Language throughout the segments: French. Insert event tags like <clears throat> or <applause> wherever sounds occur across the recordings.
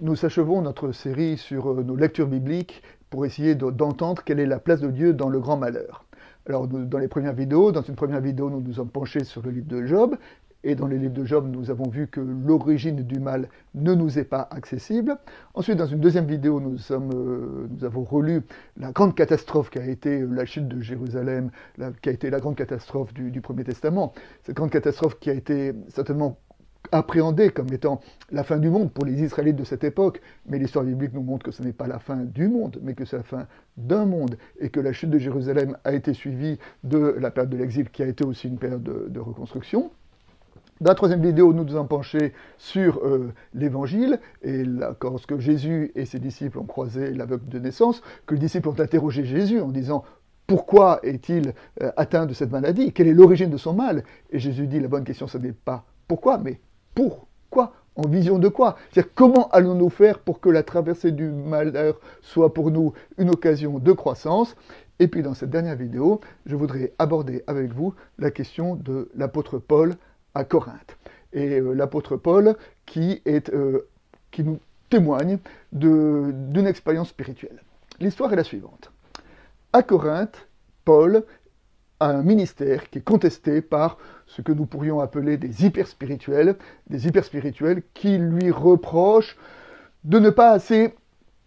nous achevons notre série sur euh, nos lectures bibliques pour essayer d'entendre quelle est la place de Dieu dans le grand malheur. Alors, dans les premières vidéos, dans une première vidéo, nous nous sommes penchés sur le livre de Job, et dans les livres de Job, nous avons vu que l'origine du mal ne nous est pas accessible. Ensuite, dans une deuxième vidéo, nous, euh, avons relu la grande catastrophe qui a été la chute de Jérusalem, qui a été la grande catastrophe du Premier Testament. Cette grande catastrophe qui a été certainement appréhendée comme étant la fin du monde pour les Israélites de cette époque, mais l'histoire biblique nous montre que ce n'est pas la fin du monde, mais que c'est la fin d'un monde, et que la chute de Jérusalem a été suivie de la période de l'exil, qui a été aussi une période de, reconstruction. Dans la troisième vidéo, nous nous sommes penchés sur euh, l'évangile, et lorsque Jésus et ses disciples ont croisé l'aveugle de naissance, que les disciples ont interrogé Jésus en disant pourquoi est-il euh, atteint de cette maladie? Quelle est l'origine de son mal? Et Jésus dit la bonne question, ce n'est pas pourquoi, mais pourquoi En vision de quoi C'est-à-dire comment allons-nous faire pour que la traversée du malheur soit pour nous une occasion de croissance Et puis dans cette dernière vidéo, je voudrais aborder avec vous la question de l'apôtre Paul à Corinthe. Et euh, l'apôtre Paul qui, euh, qui nous témoigne d'une expérience spirituelle. L'histoire est la suivante. À Corinthe, Paul a un ministère qui est contesté par ce que nous pourrions appeler des hyperspirituels, des hyperspirituels qui lui reprochent de ne pas assez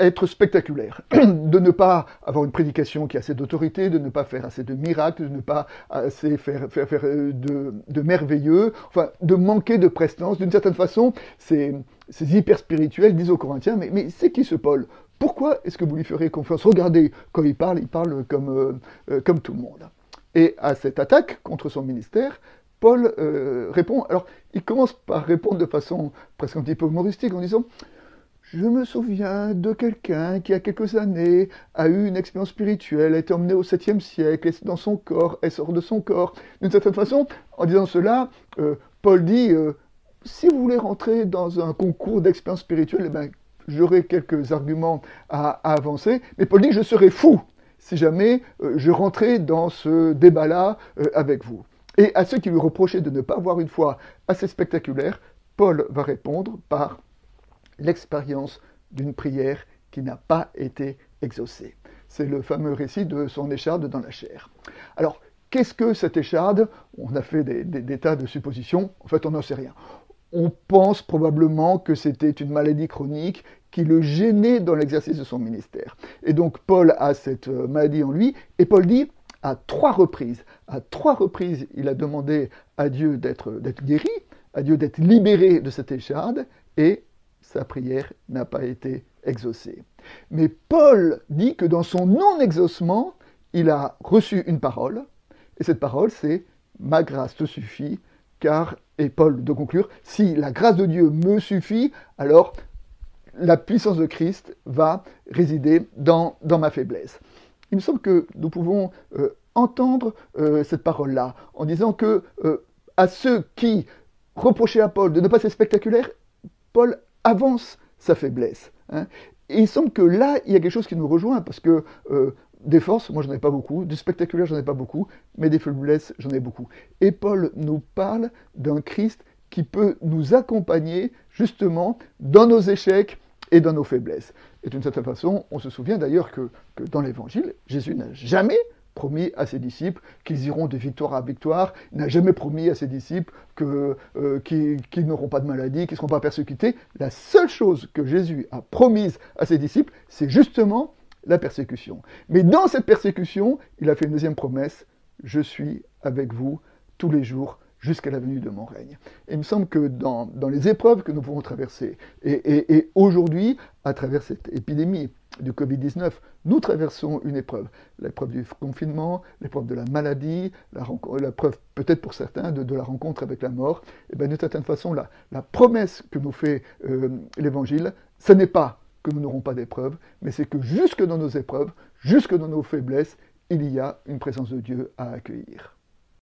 être spectaculaire, <clears throat> de ne pas avoir une prédication qui a assez d'autorité, de ne pas faire assez de miracles, de ne pas assez faire, faire, euh, de, merveilleux, enfin, de manquer de prestance. D'une certaine façon, ces, ces hyperspirituels disent aux Corinthiens, mais, mais c'est qui ce Paul? Pourquoi est-ce que vous lui ferez confiance? Regardez, quand il parle, il parle comme, euh, euh, comme tout le monde. Et à cette attaque contre son ministère, Paul euh, répond. Alors, il commence par répondre de façon presque un petit peu humoristique en disant Je me souviens de quelqu'un qui, il y a quelques années, a eu une expérience spirituelle, a été emmené au 7e siècle, est dans son corps, elle sort de son corps. D'une certaine façon, en disant cela, euh, Paul dit euh, Si vous voulez rentrer dans un concours d'expérience spirituelle, eh ben, j'aurai quelques arguments à, avancer. Mais Paul dit Je serais fou si jamais euh, je rentrais dans ce débat-là euh, avec vous. Et à ceux qui lui reprochaient de ne pas avoir une foi assez spectaculaire, Paul va répondre par l'expérience d'une prière qui n'a pas été exaucée. C'est le fameux récit de son écharde dans la chair. Alors, qu'est-ce que cette écharde? On a fait des, des, tas de suppositions, en fait on n'en sait rien. On pense probablement que c'était une maladie chronique qui le gênait dans l'exercice de son ministère. Et donc Paul a cette euh, maladie en lui, et Paul dit, à trois reprises, à trois reprises, il a demandé à Dieu d'être guéri, à Dieu d'être libéré de cette écharde, et sa prière n'a pas été exaucée. Mais Paul dit que dans son non-exaucement, il a reçu une parole, et cette parole c'est Ma grâce te suffit, car, et Paul de conclure, si la grâce de Dieu me suffit, alors la puissance de Christ va résider dans, ma faiblesse. Il me semble que nous pouvons euh, entendre euh, cette parole-là en disant que euh, à ceux qui reprochaient à Paul de ne pas être spectaculaire, Paul avance sa faiblesse. Hein. Et il semble que là, il y a quelque chose qui nous rejoint, parce que des forces, moi j'en ai pas beaucoup, du spectaculaire, j'en ai pas beaucoup, mais des faiblesses, j'en ai beaucoup. Et Paul nous parle d'un Christ qui peut nous accompagner justement dans nos échecs et dans nos faiblesses. Et d'une certaine façon, on se souvient d'ailleurs que, dans l'Évangile, Jésus n'a jamais promis à ses disciples qu'ils iront de victoire à victoire, n'a jamais promis à ses disciples euh, qu'ils n'auront pas de maladie, qu'ils ne seront pas persécutés. La seule chose que Jésus a promise à ses disciples, c'est justement la persécution. Mais dans cette persécution, il a fait une deuxième promesse, je suis avec vous tous les jours jusqu'à la venue de mon règne. Et il me semble que dans, les épreuves que nous pouvons traverser, et, aujourd'hui, à travers cette épidémie du Covid-19, nous traversons une épreuve. L'épreuve du confinement, l'épreuve de la maladie, l'épreuve peut-être pour certains de, la rencontre avec la mort. Et bien d'une certaine façon, la, la promesse que nous fait euh, l'Évangile, ce n'est pas que nous n'aurons pas d'épreuves, mais c'est que jusque dans nos épreuves, jusque dans nos faiblesses, il y a une présence de Dieu à accueillir.